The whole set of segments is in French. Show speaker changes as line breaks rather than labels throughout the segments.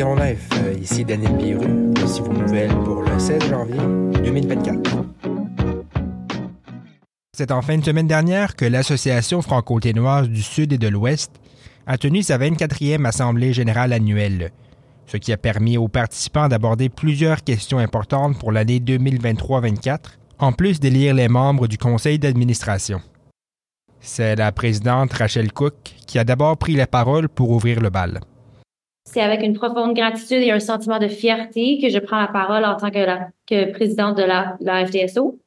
Euh, ici Daniel Biru. Voici vos nouvelles pour le 16 janvier 2024.
C'est en fin de semaine dernière que l'Association franco-ténoise du Sud et de l'Ouest a tenu sa 24e Assemblée générale annuelle, ce qui a permis aux participants d'aborder plusieurs questions importantes pour l'année 2023-24, en plus d'élire les membres du conseil d'administration. C'est la présidente Rachel Cook qui a d'abord pris la parole pour ouvrir le bal.
C'est avec une profonde gratitude et un sentiment de fierté que je prends la parole en tant que, présidente de la, la, FDSO.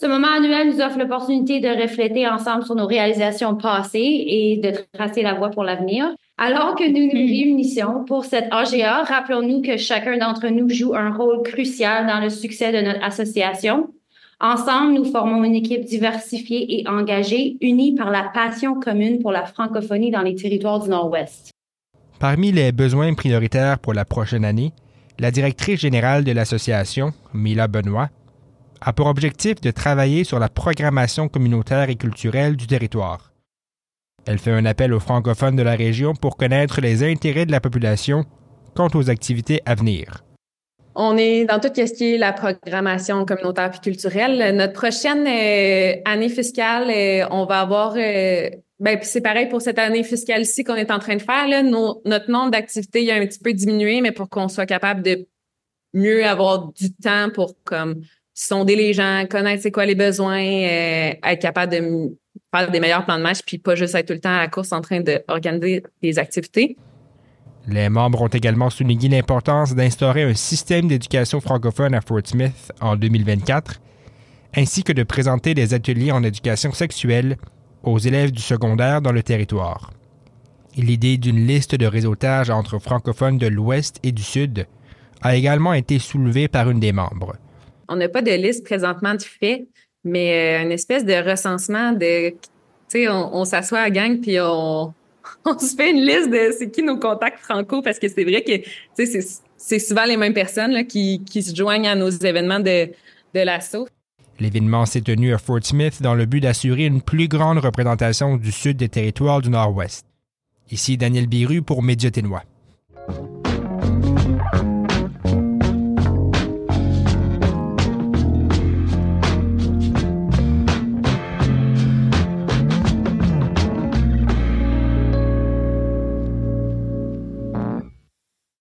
Ce moment annuel nous offre l'opportunité de refléter ensemble sur nos réalisations passées et de tracer la voie pour l'avenir. Alors que nous nous réunissons pour cette AGA, rappelons-nous que chacun d'entre nous joue un rôle crucial dans le succès de notre association Ensemble, nous formons une équipe diversifiée et engagée, unie par la passion commune pour la francophonie dans les territoires du Nord-Ouest.
Parmi les besoins prioritaires pour la prochaine année, la directrice générale de l'association, Mila Benoît, a pour objectif de travailler sur la programmation communautaire et culturelle du territoire. Elle fait un appel aux francophones de la région pour connaître les intérêts de la population quant aux activités à venir.
On est dans tout ce qui est la programmation communautaire et culturelle. Notre prochaine euh, année fiscale, euh, on va avoir euh, ben c'est pareil pour cette année fiscale-ci qu'on est en train de faire. Notre nombre d'activités a un petit peu diminué, mais pour qu'on soit capable de mieux avoir du temps pour comme sonder les gens, connaître c'est quoi les besoins, être capable de faire des meilleurs plans de match, puis pas juste être tout le temps à la course en train d'organiser des activités.
Les membres ont également souligné l'importance d'instaurer un système d'éducation francophone à Fort Smith en 2024, ainsi que de présenter des ateliers en éducation sexuelle aux élèves du secondaire dans le territoire. L'idée d'une liste de réseautage entre francophones de l'Ouest et du Sud a également été soulevée par une des membres.
On n'a pas de liste présentement de fait, mais euh, une espèce de recensement de, tu sais, on, s'assoit à gang puis on, se fait une liste de c'est qui nos contacts franco parce que c'est vrai que c'est souvent les mêmes personnes qui, se joignent à nos événements de, de l'assaut.
L'événement s'est tenu à Fort Smith dans le but d'assurer une plus grande représentation du sud des territoires du Nord-Ouest. Ici Daniel Biru pour Média Ténois.